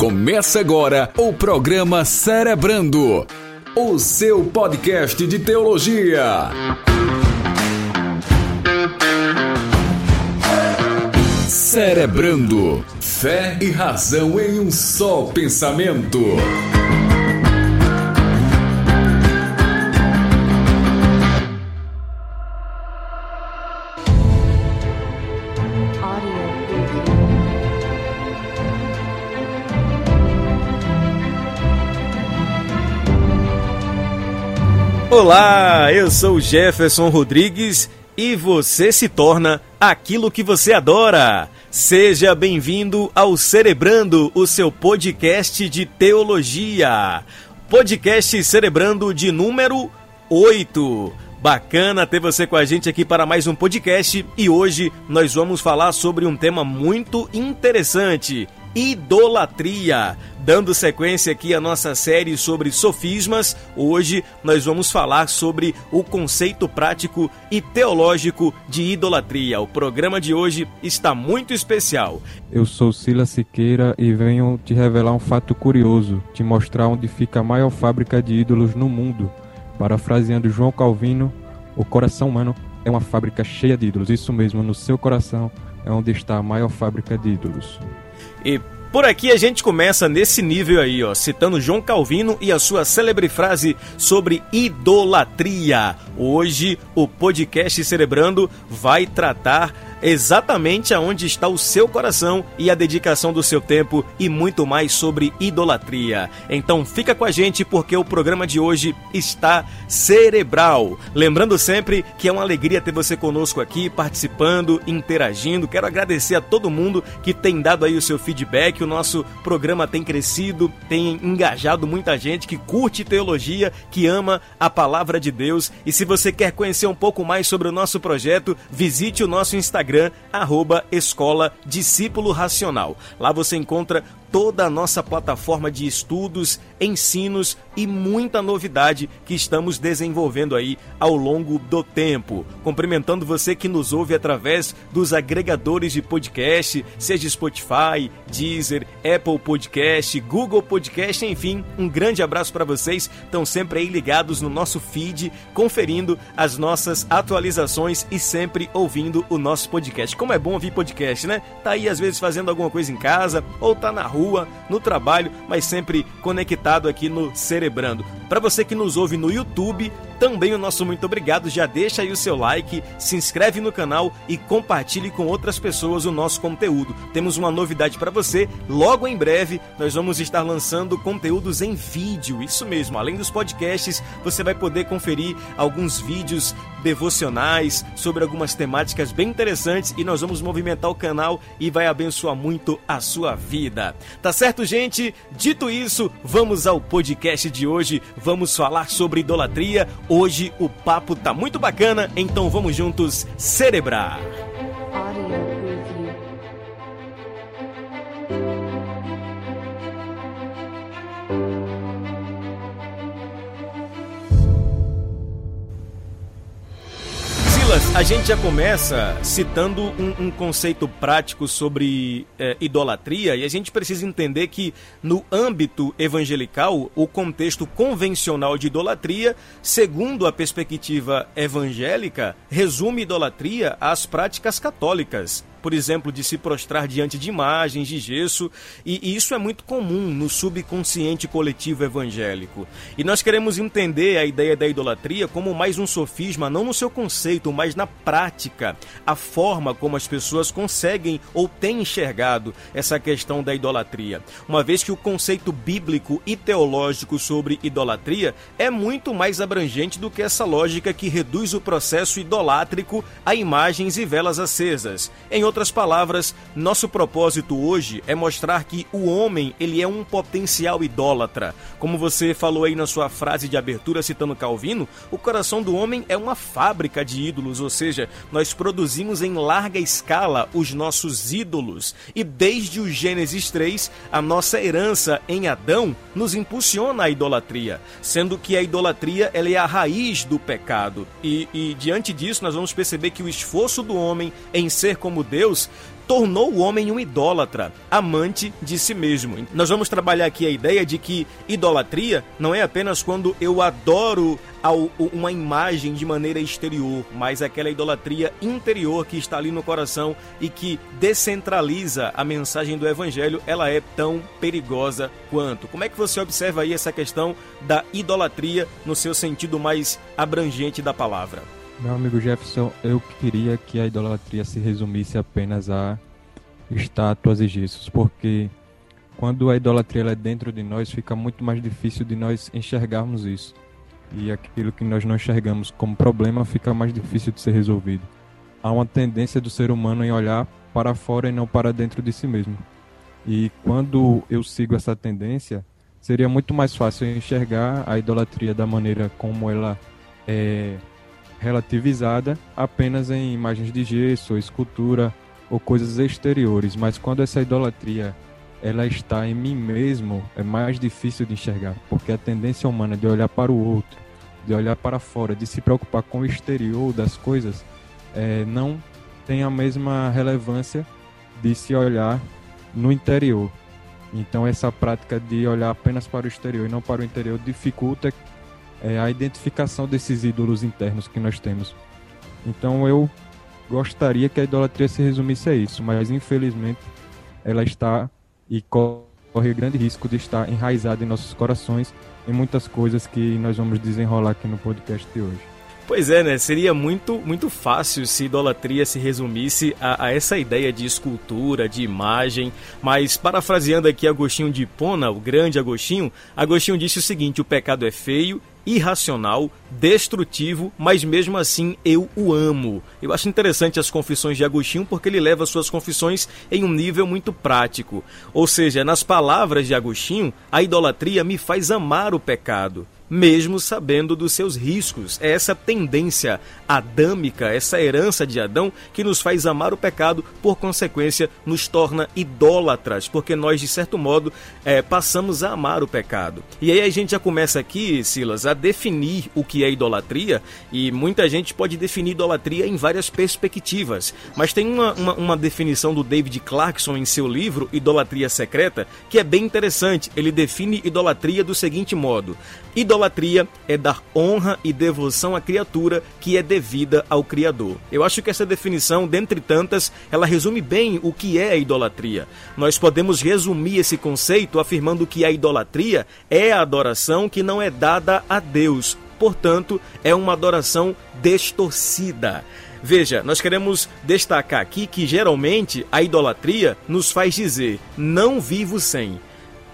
Começa agora o programa Cerebrando, o seu podcast de teologia. Cerebrando, fé e razão em um só pensamento. Olá, eu sou Jefferson Rodrigues e você se torna aquilo que você adora. Seja bem-vindo ao Cerebrando, o seu podcast de teologia. Podcast Cerebrando de número 8. Bacana ter você com a gente aqui para mais um podcast e hoje nós vamos falar sobre um tema muito interessante: idolatria. Dando sequência aqui à nossa série sobre sofismas, hoje nós vamos falar sobre o conceito prático e teológico de idolatria. O programa de hoje está muito especial. Eu sou Sila Siqueira e venho te revelar um fato curioso, te mostrar onde fica a maior fábrica de ídolos no mundo. Parafraseando João Calvino, o coração humano é uma fábrica cheia de ídolos. Isso mesmo, no seu coração é onde está a maior fábrica de ídolos. E por aqui a gente começa nesse nível aí, ó, citando João Calvino e a sua célebre frase sobre idolatria. Hoje o podcast Cerebrando vai tratar exatamente aonde está o seu coração e a dedicação do seu tempo e muito mais sobre idolatria. Então fica com a gente porque o programa de hoje está cerebral. Lembrando sempre que é uma alegria ter você conosco aqui, participando, interagindo. Quero agradecer a todo mundo que tem dado aí o seu feedback. O nosso programa tem crescido, tem engajado muita gente que curte teologia, que ama a palavra de Deus. E se você quer conhecer um pouco mais sobre o nosso projeto, visite o nosso Instagram, arroba Escola Discípulo Racional. Lá você encontra toda a nossa plataforma de estudos, ensinos e muita novidade que estamos desenvolvendo aí ao longo do tempo. Cumprimentando você que nos ouve através dos agregadores de podcast, seja Spotify, Deezer, Apple Podcast, Google Podcast, enfim, um grande abraço para vocês. Estão sempre aí ligados no nosso feed, conferindo as nossas atualizações e sempre ouvindo o nosso podcast. Como é bom ouvir podcast, né? Tá aí às vezes fazendo alguma coisa em casa ou tá na rua rua, no trabalho, mas sempre conectado aqui no Cerebrando. Para você que nos ouve no YouTube, também o nosso muito obrigado. Já deixa aí o seu like, se inscreve no canal e compartilhe com outras pessoas o nosso conteúdo. Temos uma novidade para você. Logo em breve, nós vamos estar lançando conteúdos em vídeo. Isso mesmo, além dos podcasts, você vai poder conferir alguns vídeos devocionais sobre algumas temáticas bem interessantes e nós vamos movimentar o canal e vai abençoar muito a sua vida. Tá certo, gente? Dito isso, vamos ao podcast de hoje vamos falar sobre idolatria. Hoje o papo tá muito bacana, então vamos juntos celebrar. Silas, a gente já começa citando um, um conceito prático sobre é, idolatria e a gente precisa entender que no âmbito evangelical, o contexto convencional de idolatria, segundo a perspectiva evangélica, resume idolatria às práticas católicas por exemplo, de se prostrar diante de imagens de gesso, e, e, isso é muito comum no subconsciente coletivo evangélico. E nós queremos entender a ideia da idolatria como mais um sofisma, não no seu conceito, mas na prática, a forma como as pessoas conseguem ou têm enxergado essa questão da idolatria. Uma vez que o conceito bíblico e teológico sobre idolatria é muito mais abrangente do que essa lógica que reduz o processo idolátrico a imagens e velas acesas. Em outras palavras, nosso propósito hoje é mostrar que o homem, ele é um potencial idólatra. Como você falou aí na sua frase de abertura citando Calvino, o coração do homem é uma fábrica de ídolos, ou seja, nós produzimos em larga escala os nossos ídolos. E desde o Gênesis 3, a nossa herança em Adão nos impulsiona à idolatria, sendo que a idolatria ela é a raiz do pecado. E, e diante disso, nós vamos perceber que o esforço do homem em ser como Deus Deus tornou o homem um idólatra, amante de si mesmo. Nós vamos trabalhar aqui a ideia de que idolatria não é apenas quando eu adoro uma imagem de maneira exterior, mas aquela idolatria interior que está ali no coração e que descentraliza a mensagem do evangelho, ela é tão perigosa quanto. Como é que você observa aí essa questão da idolatria no seu sentido mais abrangente da palavra? Meu amigo Jefferson, eu queria que a idolatria se resumisse apenas a estátuas e gessos, porque quando a idolatria é dentro de nós, fica muito mais difícil de nós enxergarmos isso e aquilo que nós não enxergamos como problema fica mais difícil de ser resolvido. Há uma tendência do ser humano em olhar para fora e não para dentro de si mesmo. E quando eu sigo essa tendência, seria muito mais fácil enxergar a idolatria da maneira como ela é relativizada apenas em imagens de gesso, escultura ou coisas exteriores, mas quando essa idolatria ela está em mim mesmo, é mais difícil de enxergar, porque a tendência humana de olhar para o outro, de olhar para fora, de se preocupar com o exterior das coisas, é, não tem a mesma relevância de se olhar no interior. Então essa prática de olhar apenas para o exterior e não para o interior dificulta é, a identificação desses ídolos internos que nós temos. Então eu gostaria que a idolatria se resumisse a isso, mas infelizmente ela está e corre grande risco de estar enraizado em nossos corações em muitas coisas que nós vamos desenrolar aqui no podcast de hoje. Pois é, né? Seria muito, muito fácil se idolatria se resumisse a, a, essa ideia de escultura, de imagem. Mas, parafraseando aqui Agostinho de Hipona, o grande Agostinho, Agostinho disse o seguinte: o pecado é feio irracional, destrutivo, mas mesmo assim eu o amo. Eu acho interessante as confissões de Agostinho porque ele leva suas confissões em um nível muito prático. Ou seja, nas palavras de Agostinho, a idolatria me faz amar o pecado mesmo sabendo dos seus riscos. É essa tendência adâmica, essa herança de Adão, que nos faz amar o pecado, por consequência, nos torna idólatras, porque nós, de certo modo, é, passamos a amar o pecado. E aí a gente já começa aqui, Silas, a definir o que é idolatria, e muita gente pode definir idolatria em várias perspectivas, mas tem uma, uma, uma definição do David Clarkson em seu livro Idolatria Secreta, que é bem interessante. Ele define idolatria do seguinte modo: Idolatria é dar honra e devoção à criatura que é devida ao Criador. Eu acho que essa definição, dentre tantas, ela resume bem o que é a idolatria. Nós podemos resumir esse conceito afirmando que a idolatria é a adoração que não é dada a Deus, portanto, é uma adoração distorcida. Veja, nós queremos destacar aqui que geralmente a idolatria nos faz dizer: não vivo sem.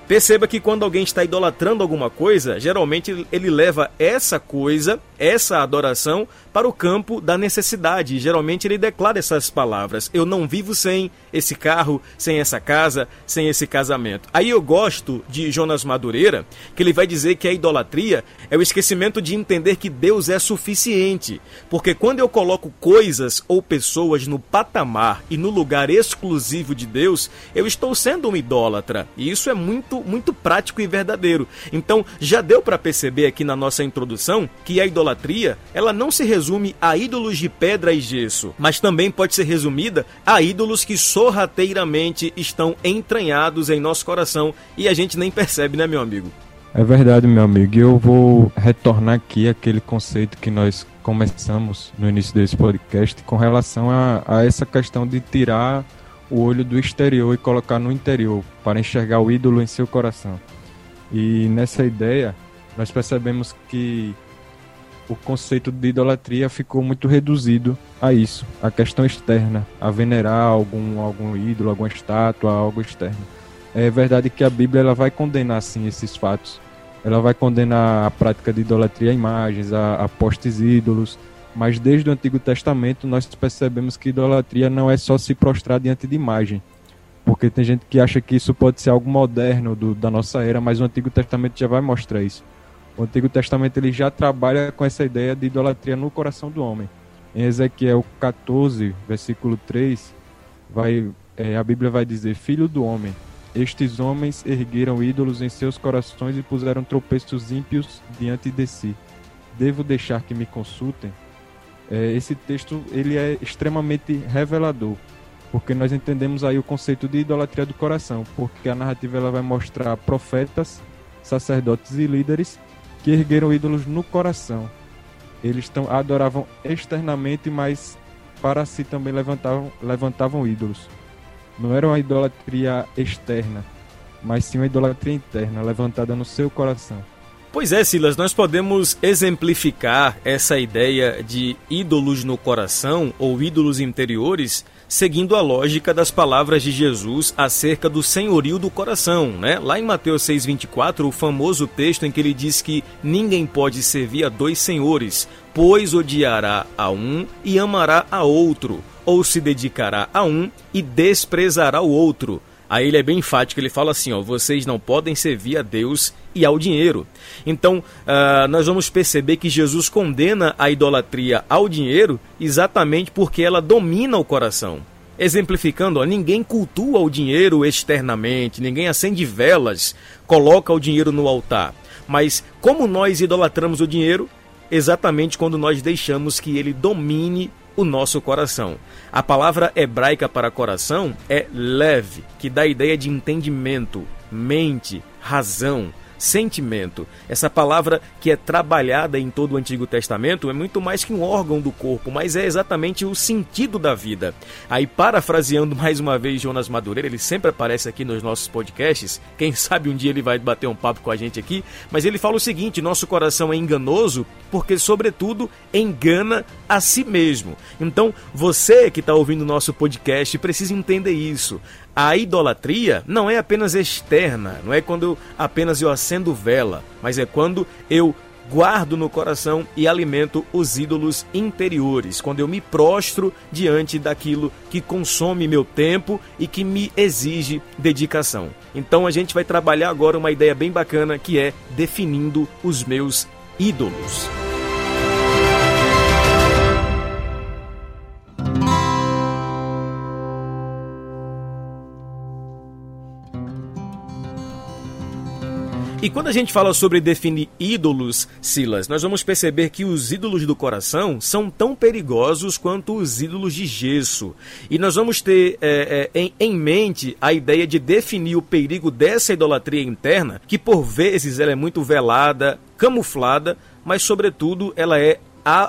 Perceba que quando alguém está idolatrando alguma coisa, geralmente ele leva essa coisa, essa adoração, para o campo da necessidade. Geralmente ele declara essas palavras: Eu não vivo sem esse carro, sem essa casa, sem esse casamento. Aí eu gosto de Jonas Madureira, que ele vai dizer que a idolatria é o esquecimento de entender que Deus é suficiente. Porque quando eu coloco coisas ou pessoas no patamar e no lugar exclusivo de Deus, eu estou sendo um idólatra. E isso é muito, muito prático e verdadeiro. Então, já deu para perceber aqui na nossa introdução que a idolatria, ela não se resume resume a ídolos de pedra e gesso, mas também pode ser resumida a ídolos que sorrateiramente estão entranhados em nosso coração e a gente nem percebe, né, meu amigo? É verdade, meu amigo. E eu vou retornar aqui aquele conceito que nós começamos no início desse podcast com relação a, a essa questão de tirar o olho do exterior e colocar no interior para enxergar o ídolo em seu coração. E nessa ideia, nós percebemos que o conceito de idolatria ficou muito reduzido a isso, a questão externa, a venerar algum, algum ídolo, alguma estátua, algo externo. É verdade que a Bíblia ela vai condenar sim esses fatos. Ela vai condenar a prática de idolatria a imagens, a, a postes ídolos, mas desde o Antigo Testamento nós percebemos que idolatria não é só se prostrar diante de imagem. Porque tem gente que acha que isso pode ser algo moderno do, da nossa era, mas o Antigo Testamento já vai mostrar isso. O Antigo Testamento ele já trabalha com essa ideia de idolatria no coração do homem. Em Ezequiel 14, versículo 3, vai, é, a Bíblia vai dizer: Filho do homem, estes homens ergueram ídolos em seus corações e puseram tropeços ímpios diante de si. Devo deixar que me consultem? É, esse texto ele é extremamente revelador, porque nós entendemos aí o conceito de idolatria do coração, porque a narrativa ela vai mostrar profetas, sacerdotes e líderes que ergueram ídolos no coração. Eles tão, adoravam externamente, mas para si também levantavam, levantavam ídolos. Não era uma idolatria externa, mas sim uma idolatria interna, levantada no seu coração. Pois é, Silas, nós podemos exemplificar essa ideia de ídolos no coração ou ídolos interiores seguindo a lógica das palavras de Jesus acerca do senhorio do coração, né? Lá em Mateus 6:24, o famoso texto em que ele diz que ninguém pode servir a dois senhores, pois odiará a um e amará a outro, ou se dedicará a um e desprezará o outro. Aí ele é bem enfático, ele fala assim: ó, vocês não podem servir a Deus e ao dinheiro. Então, uh, nós vamos perceber que Jesus condena a idolatria ao dinheiro exatamente porque ela domina o coração. Exemplificando, ó, ninguém cultua o dinheiro externamente, ninguém acende velas, coloca o dinheiro no altar. Mas como nós idolatramos o dinheiro? Exatamente quando nós deixamos que ele domine o nosso coração. A palavra hebraica para coração é leve, que dá a ideia de entendimento, mente, razão sentimento. Essa palavra que é trabalhada em todo o Antigo Testamento é muito mais que um órgão do corpo, mas é exatamente o sentido da vida. Aí, parafraseando mais uma vez Jonas Madureira, ele sempre aparece aqui nos nossos podcasts. Quem sabe um dia ele vai bater um papo com a gente aqui, mas ele fala o seguinte: nosso coração é enganoso porque, sobretudo, engana a si mesmo. Então, você que está ouvindo o nosso podcast precisa entender isso. A idolatria não é apenas externa, não é quando apenas eu acendo vela, mas é quando eu guardo no coração e alimento os ídolos interiores, quando eu me prostro diante daquilo que consome meu tempo e que me exige dedicação. Então a gente vai trabalhar agora uma ideia bem bacana que é definindo os meus ídolos. E quando a gente fala sobre definir ídolos, Silas, nós vamos perceber que os ídolos do coração são tão perigosos quanto os ídolos de gesso. E nós vamos ter é, é, em, em mente a ideia de definir o perigo dessa idolatria interna, que por vezes ela é muito velada, camuflada, mas sobretudo ela é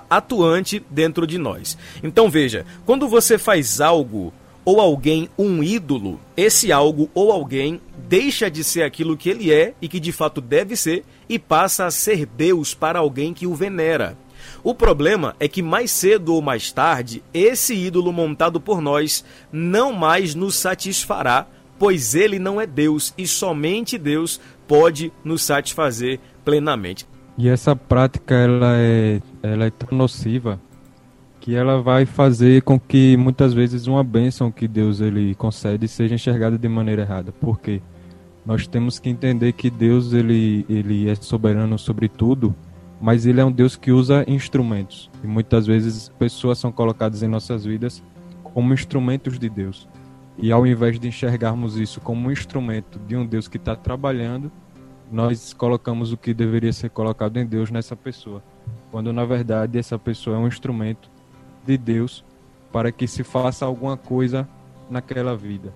atuante dentro de nós. Então veja, quando você faz algo ou alguém um ídolo, esse algo ou alguém deixa de ser aquilo que ele é e que de fato deve ser e passa a ser Deus para alguém que o venera. O problema é que mais cedo ou mais tarde, esse ídolo montado por nós não mais nos satisfará, pois ele não é Deus e somente Deus pode nos satisfazer plenamente. E essa prática ela é, ela é tão nociva que ela vai fazer com que muitas vezes uma bênção que Deus ele concede seja enxergada de maneira errada. Por quê? Nós temos que entender que Deus ele, ele é soberano sobre tudo, mas ele é um Deus que usa instrumentos. E muitas vezes pessoas são colocadas em nossas vidas como instrumentos de Deus. E ao invés de enxergarmos isso como um instrumento de um Deus que está trabalhando, nós colocamos o que deveria ser colocado em Deus nessa pessoa. Quando na verdade essa pessoa é um instrumento de Deus para que se faça alguma coisa naquela vida.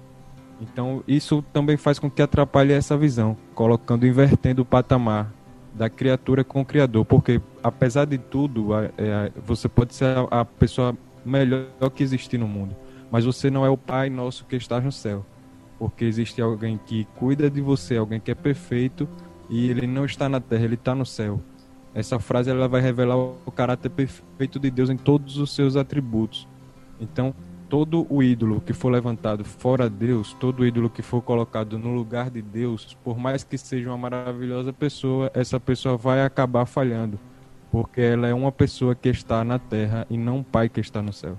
Então, isso também faz com que atrapalhe essa visão, colocando, invertendo o patamar da criatura com o Criador, porque apesar de tudo, é, você pode ser a pessoa melhor que existir no mundo, mas você não é o Pai nosso que está no céu, porque existe alguém que cuida de você, alguém que é perfeito e ele não está na terra, ele está no céu. Essa frase ela vai revelar o caráter perfeito de Deus em todos os seus atributos. Então, todo o ídolo que for levantado fora de Deus, todo ídolo que for colocado no lugar de Deus, por mais que seja uma maravilhosa pessoa, essa pessoa vai acabar falhando, porque ela é uma pessoa que está na terra e não um pai que está no céu.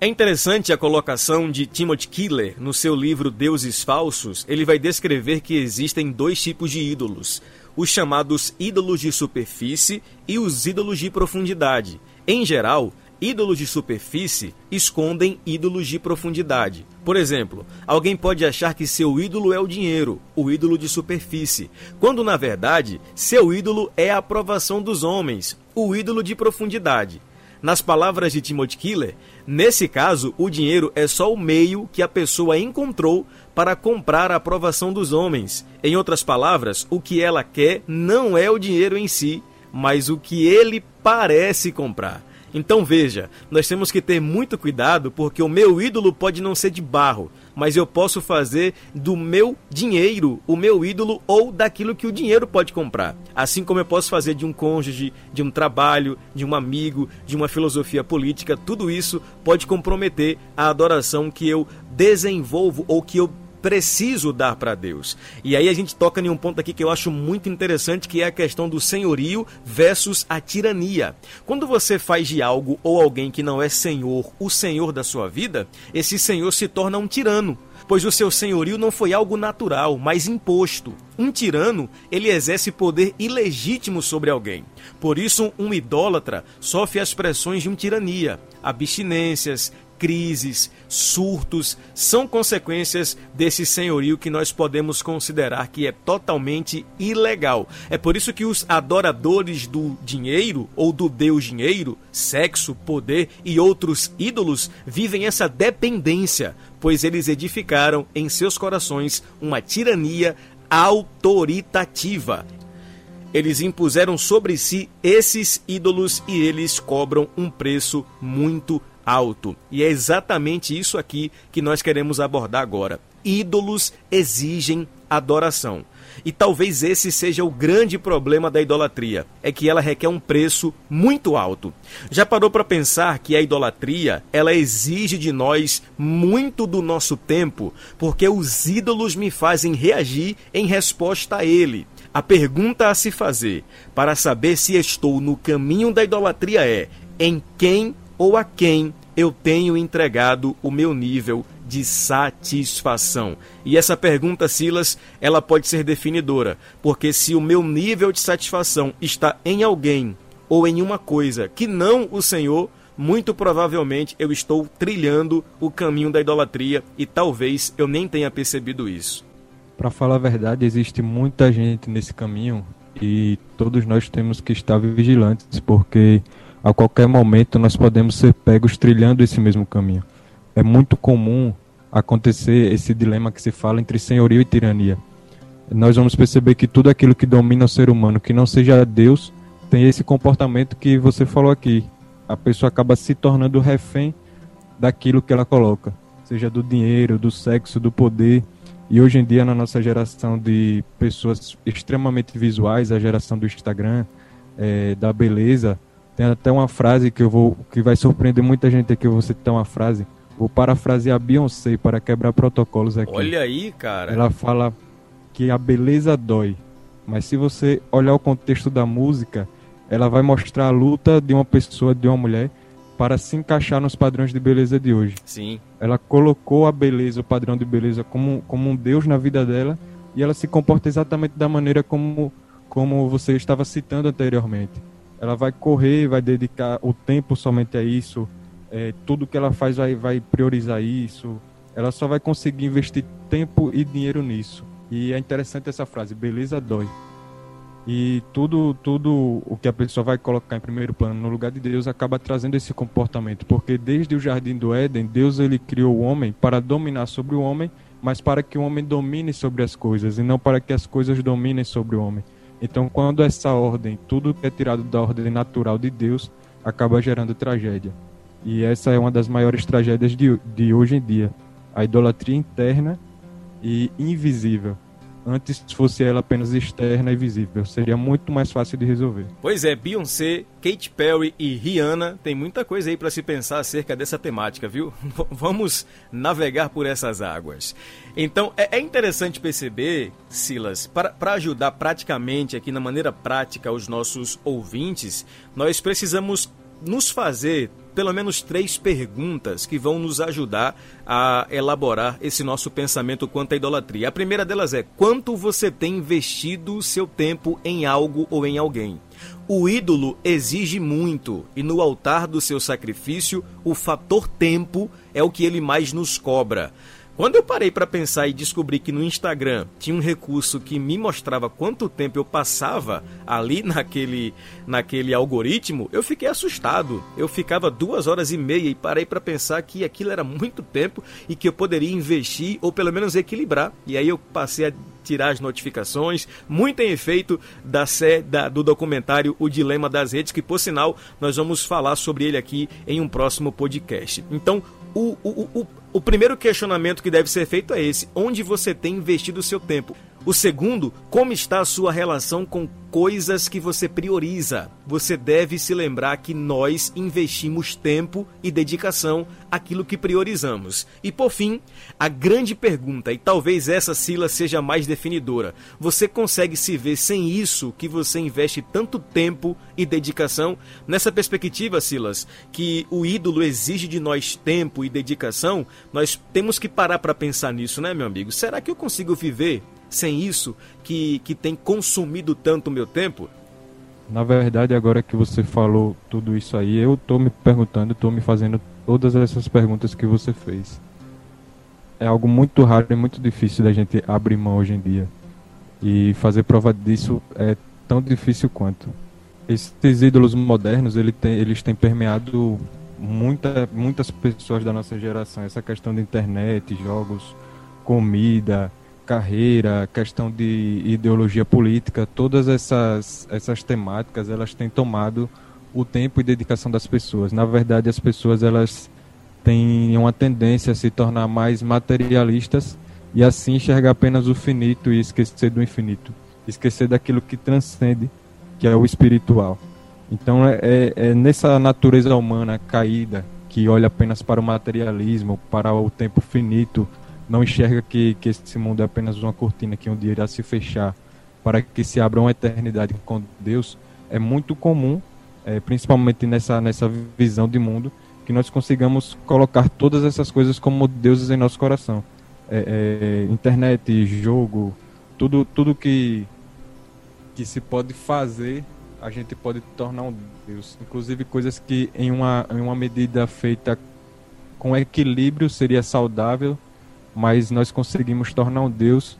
É interessante a colocação de Timothy Keller no seu livro Deuses Falsos. Ele vai descrever que existem dois tipos de ídolos os chamados ídolos de superfície e os ídolos de profundidade. Em geral, ídolos de superfície escondem ídolos de profundidade. Por exemplo, alguém pode achar que seu ídolo é o dinheiro, o ídolo de superfície, quando na verdade seu ídolo é a aprovação dos homens, o ídolo de profundidade. Nas palavras de Timothy Killer, nesse caso, o dinheiro é só o meio que a pessoa encontrou para comprar a aprovação dos homens. Em outras palavras, o que ela quer não é o dinheiro em si, mas o que ele parece comprar. Então veja, nós temos que ter muito cuidado porque o meu ídolo pode não ser de barro, mas eu posso fazer do meu dinheiro o meu ídolo ou daquilo que o dinheiro pode comprar. Assim como eu posso fazer de um cônjuge, de um trabalho, de um amigo, de uma filosofia política, tudo isso pode comprometer a adoração que eu desenvolvo ou que eu preciso dar para Deus. E aí a gente toca em um ponto aqui que eu acho muito interessante, que é a questão do senhorio versus a tirania. Quando você faz de algo ou alguém que não é senhor, o senhor da sua vida, esse senhor se torna um tirano pois o seu senhorio não foi algo natural, mas imposto. Um tirano, ele exerce poder ilegítimo sobre alguém. Por isso, um idólatra sofre as pressões de uma tirania, abstinências, crises, surtos, são consequências desse senhorio que nós podemos considerar que é totalmente ilegal. É por isso que os adoradores do dinheiro ou do deus dinheiro, sexo, poder e outros ídolos vivem essa dependência, pois eles edificaram em seus corações uma tirania autoritativa. Eles impuseram sobre si esses ídolos e eles cobram um preço muito alto. E é exatamente isso aqui que nós queremos abordar agora. Ídolos exigem adoração. E talvez esse seja o grande problema da idolatria, é que ela requer um preço muito alto. Já parou para pensar que a idolatria, ela exige de nós muito do nosso tempo, porque os ídolos me fazem reagir em resposta a ele. A pergunta a se fazer para saber se estou no caminho da idolatria é: em quem ou a quem eu tenho entregado o meu nível de satisfação? E essa pergunta, Silas, ela pode ser definidora, porque se o meu nível de satisfação está em alguém ou em uma coisa que não o Senhor, muito provavelmente eu estou trilhando o caminho da idolatria e talvez eu nem tenha percebido isso. Para falar a verdade, existe muita gente nesse caminho e todos nós temos que estar vigilantes, porque a qualquer momento nós podemos ser pegos trilhando esse mesmo caminho. É muito comum acontecer esse dilema que se fala entre senhorio e tirania. Nós vamos perceber que tudo aquilo que domina o ser humano, que não seja Deus, tem esse comportamento que você falou aqui. A pessoa acaba se tornando refém daquilo que ela coloca, seja do dinheiro, do sexo, do poder. E hoje em dia, na nossa geração de pessoas extremamente visuais, a geração do Instagram, é, da beleza, tem até uma frase que eu vou que vai surpreender muita gente aqui, eu vou citar uma frase. Vou parafrasear Beyoncé para quebrar protocolos aqui. Olha aí, cara. Ela fala que a beleza dói, mas se você olhar o contexto da música, ela vai mostrar a luta de uma pessoa, de uma mulher, para se encaixar nos padrões de beleza de hoje. Sim. Ela colocou a beleza, o padrão de beleza, como, como um Deus na vida dela e ela se comporta exatamente da maneira como, como você estava citando anteriormente ela vai correr, vai dedicar o tempo somente a isso, é, tudo que ela faz vai, vai priorizar isso, ela só vai conseguir investir tempo e dinheiro nisso. E é interessante essa frase, beleza dói. E tudo, tudo o que a pessoa vai colocar em primeiro plano no lugar de Deus acaba trazendo esse comportamento, porque desde o jardim do Éden, Deus ele criou o homem para dominar sobre o homem, mas para que o homem domine sobre as coisas e não para que as coisas dominem sobre o homem. Então, quando essa ordem, tudo que é tirado da ordem natural de Deus, acaba gerando tragédia. E essa é uma das maiores tragédias de, de hoje em dia. A idolatria interna e invisível. Antes fosse ela apenas externa e visível, seria muito mais fácil de resolver. Pois é, Beyoncé, Katy Perry e Rihanna tem muita coisa aí para se pensar acerca dessa temática, viu? Vamos navegar por essas águas. Então é, é interessante perceber, Silas, para ajudar praticamente aqui na maneira prática os nossos ouvintes, nós precisamos nos fazer pelo menos três perguntas que vão nos ajudar a elaborar esse nosso pensamento quanto à idolatria. A primeira delas é: quanto você tem investido seu tempo em algo ou em alguém? O ídolo exige muito, e no altar do seu sacrifício, o fator tempo é o que ele mais nos cobra. Quando eu parei para pensar e descobri que no Instagram tinha um recurso que me mostrava quanto tempo eu passava ali naquele, naquele algoritmo, eu fiquei assustado. Eu ficava duas horas e meia e parei para pensar que aquilo era muito tempo e que eu poderia investir ou pelo menos equilibrar. E aí eu passei a tirar as notificações, muito em efeito da, da, do documentário O Dilema das Redes, que por sinal nós vamos falar sobre ele aqui em um próximo podcast. Então, o, o, o, o primeiro questionamento que deve ser feito é esse: onde você tem investido o seu tempo? O segundo, como está a sua relação com coisas que você prioriza? Você deve se lembrar que nós investimos tempo e dedicação àquilo que priorizamos. E por fim, a grande pergunta, e talvez essa Sila seja mais definidora: você consegue se ver sem isso que você investe tanto tempo e dedicação? Nessa perspectiva, Silas, que o ídolo exige de nós tempo e dedicação, nós temos que parar para pensar nisso, né, meu amigo? Será que eu consigo viver sem isso que, que tem consumido tanto o meu tempo? Na verdade, agora que você falou tudo isso aí, eu tô me perguntando, tô me fazendo todas essas perguntas que você fez. É algo muito raro e muito difícil da gente abrir mão hoje em dia. E fazer prova disso é tão difícil quanto. Esses ídolos modernos, ele tem, eles têm permeado muita, muitas pessoas da nossa geração. Essa questão de internet, jogos, comida, carreira, questão de ideologia política, todas essas, essas temáticas elas têm tomado o tempo e dedicação das pessoas. Na verdade, as pessoas elas têm uma tendência a se tornar mais materialistas e assim enxergar apenas o finito e esquecer do infinito, esquecer daquilo que transcende, que é o espiritual. Então é, é, é nessa natureza humana caída que olha apenas para o materialismo, para o tempo finito, não enxerga que, que esse mundo é apenas uma cortina que um dia irá se fechar para que se abra uma eternidade com Deus, é muito comum, é, principalmente nessa, nessa visão de mundo, que nós consigamos colocar todas essas coisas como deuses em nosso coração. É, é, internet, jogo, tudo, tudo que, que se pode fazer, a gente pode tornar um Deus. Inclusive coisas que em uma, em uma medida feita com equilíbrio seria saudável, mas nós conseguimos tornar um Deus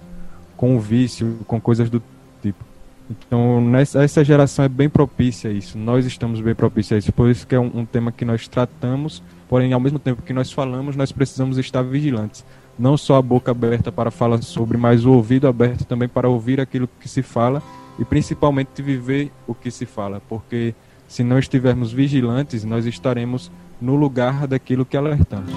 com o vício, com coisas do tipo. Então, nessa, essa geração é bem propícia a isso. Nós estamos bem propícios a isso. Por isso que é um, um, tema que nós tratamos, porém, ao mesmo tempo que nós falamos, nós precisamos estar vigilantes. Não só a boca aberta para falar sobre, mas o ouvido aberto também para ouvir aquilo que se fala e principalmente viver o que se fala. Porque se não estivermos vigilantes, nós estaremos no lugar daquilo que alertamos.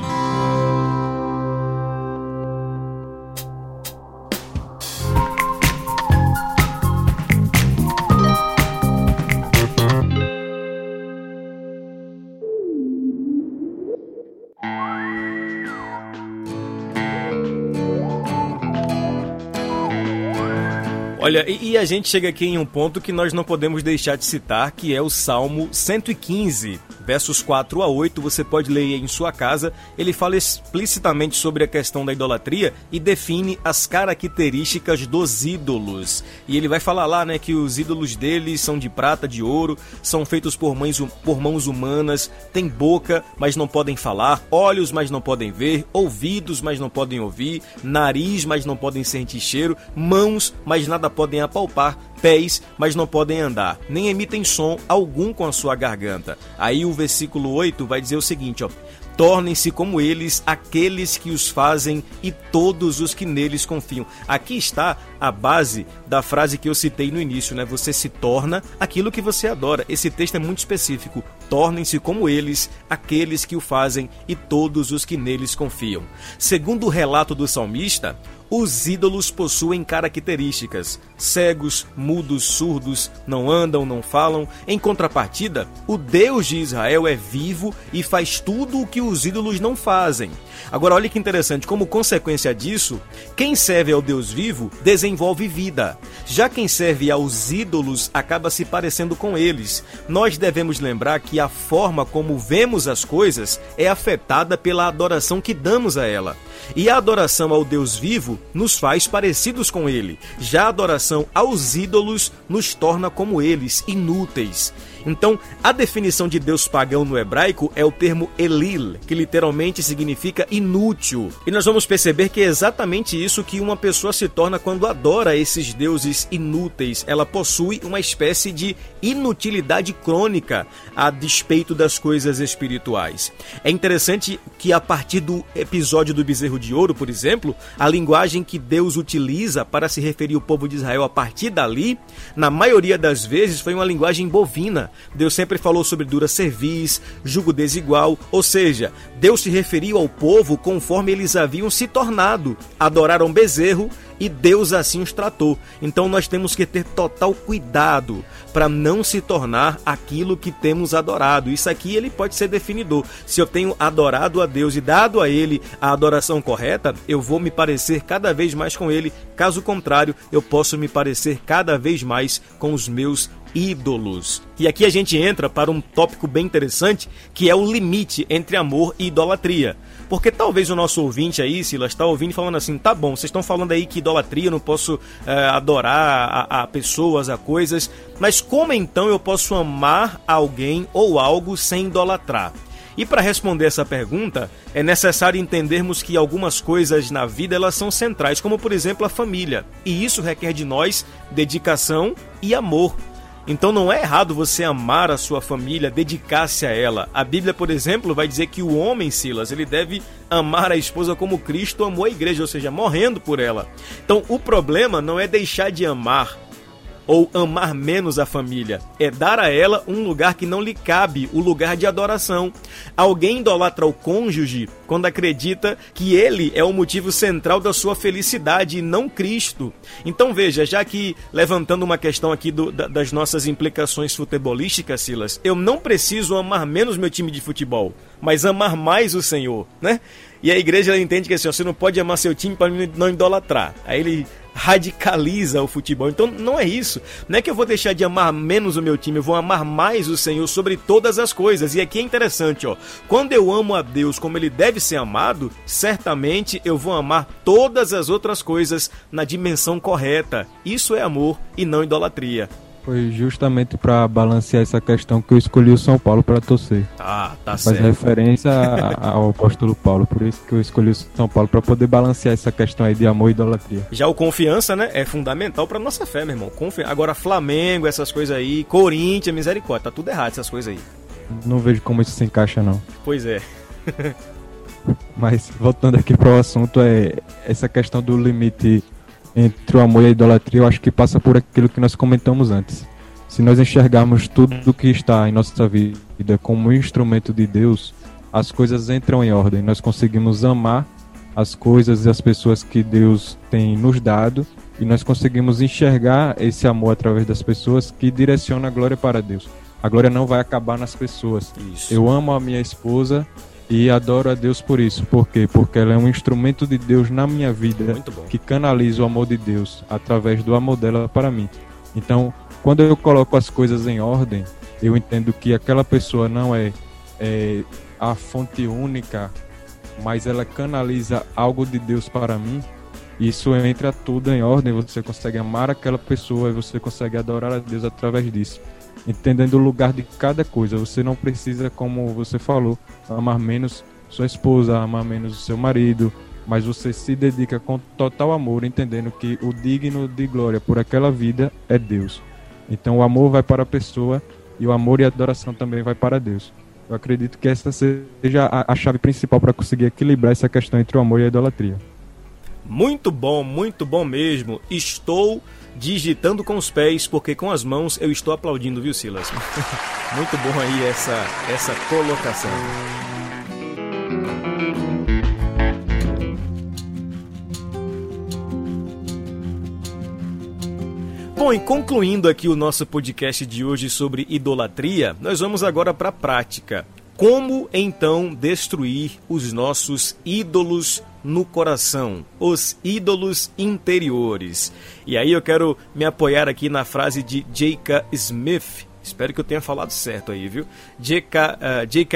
Olha, e, e, a gente chega aqui em um ponto que nós não podemos deixar de citar, que é o Salmo 115, versos 4 a 8, você pode ler em sua casa. Ele fala explicitamente sobre a questão da idolatria e define as características dos ídolos. E ele vai falar lá, né, que os ídolos deles são de prata, de ouro, são feitos por mãos, por mãos humanas, têm boca, mas não podem falar, olhos, mas não podem ver, ouvidos, mas não podem ouvir, nariz, mas não podem sentir cheiro, mãos, mas nada podem apalpar, pés, mas não podem andar, nem emitem som algum com a sua garganta. Aí o versículo 8 vai dizer o seguinte, ó: Tornem-se como eles aqueles que os fazem e todos os que neles confiam. Aqui está a base da frase que eu citei no início, né? Você se torna aquilo que você adora. Esse texto é muito específico. Tornem-se como eles aqueles que o fazem e todos os que neles confiam. Segundo o relato do salmista, os ídolos possuem características. Cegos, mudos, surdos, não andam, não falam. Em contrapartida, o Deus de Israel é vivo e faz tudo o que os ídolos não fazem. Agora, olha que interessante, como consequência disso, quem serve ao Deus vivo desenvolve vida. Já quem serve aos ídolos acaba se parecendo com eles. Nós devemos lembrar que a forma como vemos as coisas é afetada pela adoração que damos a ela. E a adoração ao Deus vivo nos faz parecidos com ele. Já a adoração aos ídolos nos torna como eles, inúteis. Então, a definição de Deus pagão no hebraico é o termo Elil, que literalmente significa inútil. E nós vamos perceber que é exatamente isso que uma pessoa se torna quando adora esses deuses inúteis. Ela possui uma espécie de inutilidade crônica a despeito das coisas espirituais. É interessante que a partir do episódio do bezerro de ouro, por exemplo, a linguagem que Deus utiliza para se referir ao povo de Israel a partir dali, na maioria das vezes foi uma linguagem bovina. Deus sempre falou sobre dura cerviz, jugo desigual, ou seja, Deus se referiu ao povo conforme eles haviam se tornado. Adoraram bezerro e Deus assim os tratou. Então nós temos que ter total cuidado para não se tornar aquilo que temos adorado. Isso aqui ele pode ser definidor. Se eu tenho adorado a Deus e dado a ele a adoração correta, eu vou me parecer cada vez mais com ele. Caso contrário, eu posso me parecer cada vez mais com os meus ídolos. E aqui a gente entra para um tópico bem interessante, que é o limite entre amor e idolatria. Porque talvez o nosso ouvinte aí, Silas, está ouvindo falando assim: tá bom, vocês estão falando aí que idolatria, eu não posso é, adorar a, a pessoas, a coisas, mas como então eu posso amar alguém ou algo sem idolatrar? E para responder essa pergunta, é necessário entendermos que algumas coisas na vida elas são centrais, como por exemplo a família. E isso requer de nós dedicação e amor. Então não é errado você amar a sua família, dedicar-se a ela. A Bíblia, por exemplo, vai dizer que o homem, Silas, ele deve amar a esposa como Cristo amou a igreja, ou seja, morrendo por ela. Então o problema não é deixar de amar, ou amar menos a família, é dar a ela um lugar que não lhe cabe, o lugar de adoração. Alguém idolatra o cônjuge quando acredita que ele é o motivo central da sua felicidade e não Cristo. Então veja, já que levantando uma questão aqui do, da, das nossas implicações futebolísticas, Silas, eu não preciso amar menos meu time de futebol, mas amar mais o Senhor, né? E a igreja entende que assim, você não pode amar seu time para não idolatrar. Aí ele radicaliza o futebol. Então não é isso. Não é que eu vou deixar de amar menos o meu time, eu vou amar mais o Senhor sobre todas as coisas. E aqui é interessante, ó. Quando eu amo a Deus como ele deve ser amado, certamente eu vou amar todas as outras coisas na dimensão correta. Isso é amor e não idolatria. Foi justamente para balancear essa questão que eu escolhi o São Paulo para torcer. Ah, tá Faz certo. referência ao apóstolo Paulo, por isso que eu escolhi o São Paulo para poder balancear essa questão aí de amor e idolatria. Já o confiança, né, é fundamental para nossa fé, meu irmão. Confi... Agora Flamengo, essas coisas aí, Corinthians, misericórdia, tá tudo errado essas coisas aí. Não vejo como isso se encaixa não. Pois é. Mas voltando aqui para o assunto é essa questão do limite entre o amor e a idolatria, eu acho que passa por aquilo que nós comentamos antes. Se nós enxergarmos tudo o que está em nossa vida como um instrumento de Deus, as coisas entram em ordem. Nós conseguimos amar as coisas e as pessoas que Deus tem nos dado e nós conseguimos enxergar esse amor através das pessoas que direciona a glória para Deus. A glória não vai acabar nas pessoas. Isso. Eu amo a minha esposa e adoro a Deus por isso. Por quê? Porque ela é um instrumento de Deus na minha vida que canaliza o amor de Deus através do amor dela para mim. Então, quando eu coloco as coisas em ordem, eu entendo que aquela pessoa não é, é a fonte única, mas ela canaliza algo de Deus para mim. Isso entra tudo em ordem, você consegue amar aquela pessoa e você consegue adorar a Deus através disso. Entendendo o lugar de cada coisa, você não precisa, como você falou, amar menos sua esposa, amar menos o seu marido, mas você se dedica com total amor, entendendo que o digno de glória por aquela vida é Deus. Então o amor vai para a pessoa e o amor e a adoração também vai para Deus. Eu acredito que essa seja a, a chave principal para conseguir equilibrar essa questão entre o amor e a idolatria. Muito bom, muito bom mesmo. Estou digitando com os pés, porque com as mãos eu estou aplaudindo, viu, Silas? muito bom aí essa, essa colocação. Bom, e concluindo aqui o nosso podcast de hoje sobre idolatria, nós vamos agora para a prática. Como então destruir os nossos ídolos no coração, os ídolos interiores? E aí eu quero me apoiar aqui na frase de J.K. Smith, Espero que eu tenha falado certo aí, viu? J.K.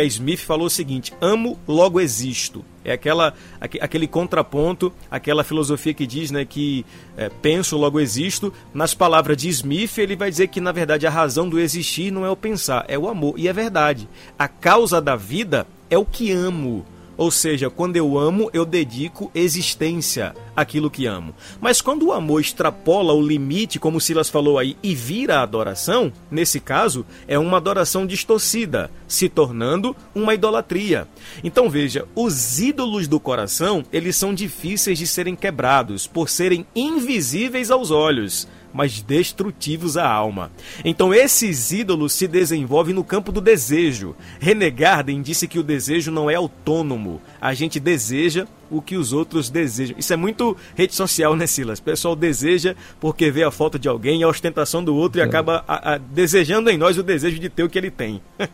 Uh, Smith falou o seguinte: amo, logo existo. É aquela, aquele contraponto, aquela filosofia que diz né, que é, penso, logo existo. Nas palavras de Smith, ele vai dizer que, na verdade, a razão do existir não é o pensar, é o amor. E é verdade. A causa da vida é o que amo. Ou seja, quando eu amo, eu dedico existência àquilo que amo. Mas quando o amor extrapola o limite, como Silas falou aí, e vira adoração, nesse caso, é uma adoração distorcida, se tornando uma idolatria. Então veja, os ídolos do coração, eles são difíceis de serem quebrados, por serem invisíveis aos olhos mas destrutivos à alma. Então esses ídolos se desenvolvem no campo do desejo. René Garden disse que o desejo não é autônomo. A gente deseja o que os outros desejam. Isso é muito rede social, né, Silas? O pessoal deseja porque vê a foto de alguém, a ostentação do outro e é. acaba a, a, desejando em nós o desejo de ter o que ele tem.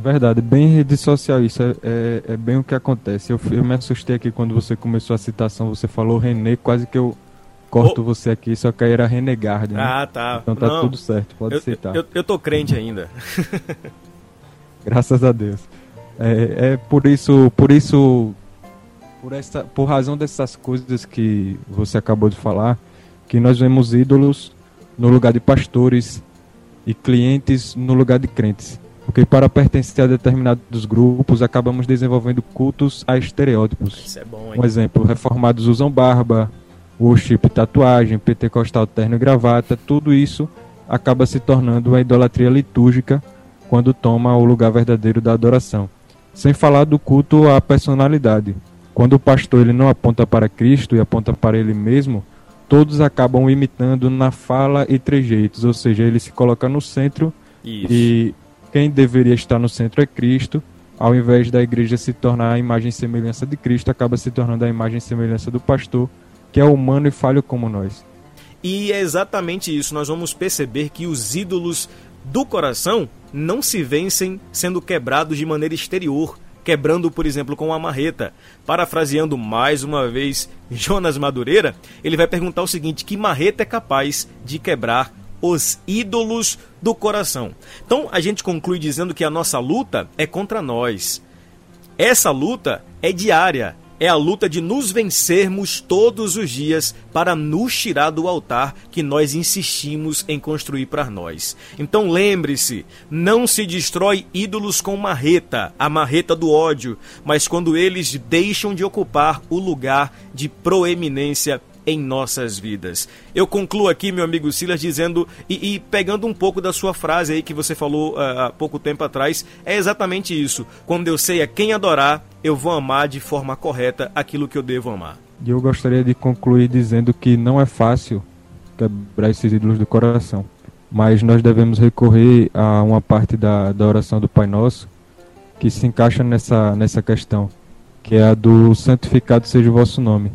Verdade, bem rede social, isso é, é, é bem o que acontece. Eu, eu, me assustei aqui quando você começou a citação, você falou René, quase que eu corto oh. você aqui, só que era Renegard, né? Ah, tá. Então tá Não, tudo certo, pode eu, citar. Eu, eu tô crente ainda. Graças a Deus. É, é por isso, por isso, por essa, por razão dessas coisas que você acabou de falar, que nós vemos ídolos no lugar de pastores e clientes no lugar de crentes. Porque para pertencer a determinados grupos, acabamos desenvolvendo cultos a estereótipos. Isso é bom, hein? Um exemplo, reformados usam barba, worship, tatuagem, pentecostal, terno e gravata, tudo isso acaba se tornando uma idolatria litúrgica quando toma o lugar verdadeiro da adoração. Sem falar do culto à personalidade. Quando o pastor ele não aponta para Cristo e aponta para ele mesmo, todos acabam imitando na fala e trejeitos, ou seja, ele se coloca no centro isso. e quem deveria estar no centro é Cristo, ao invés da igreja se tornar a imagem e semelhança de Cristo, acaba se tornando a imagem e semelhança do pastor, que é humano e falho como nós. E é exatamente isso. Nós vamos perceber que os ídolos do coração não se vencem sendo quebrados de maneira exterior, quebrando, por exemplo, com uma marreta. Parafraseando mais uma vez Jonas Madureira, ele vai perguntar o seguinte: que marreta é capaz de quebrar os ídolos do coração? Então a gente conclui dizendo que a nossa luta é contra nós. Essa luta é diária, é a luta de nos vencermos todos os dias para nos tirar do altar que nós insistimos em construir para nós. Então lembre-se, não se destrói ídolos com marreta, a marreta do ódio, mas quando eles deixam de ocupar o lugar de proeminência em nossas vidas. Eu concluo aqui, meu amigo Silas, dizendo e, e pegando um pouco da sua frase aí que você falou uh, há pouco tempo atrás, é exatamente isso. Quando eu sei a quem adorar, eu vou amar de forma correta aquilo que eu devo amar. E eu gostaria de concluir dizendo que não é fácil quebrar esses ídolos do coração, mas nós devemos recorrer a uma parte da, da oração do Pai Nosso que se encaixa nessa, nessa questão, que é a do santificado seja o vosso nome.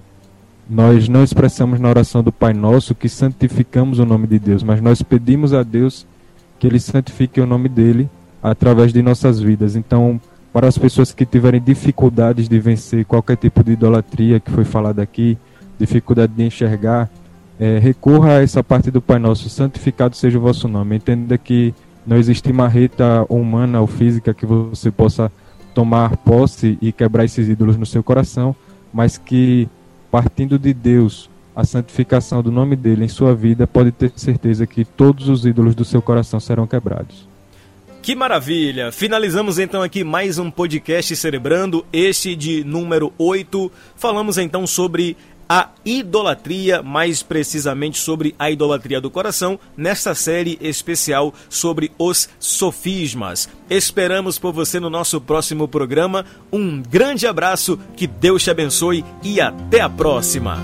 Nós não expressamos na oração do Pai Nosso que santificamos o nome de Deus, mas nós pedimos a Deus que Ele santifique o nome dele através de nossas vidas. Então, para as pessoas que tiverem dificuldades de vencer qualquer tipo de idolatria que foi falado aqui, dificuldade de enxergar, é, recorra a essa parte do Pai Nosso, santificado seja o vosso nome. Entenda que não existe marreta humana ou física que você possa tomar posse e quebrar esses ídolos no seu coração, mas que partindo de Deus, a santificação do nome dele em sua vida, pode ter certeza que todos os ídolos do seu coração serão quebrados. Que maravilha! Finalizamos então aqui mais um podcast Cerebrando, este de número 8. Falamos então sobre a idolatria, mais precisamente sobre a idolatria do coração, nesta série especial sobre os sofismas. Esperamos por você no nosso próximo programa. Um grande abraço, que Deus te abençoe e até a próxima.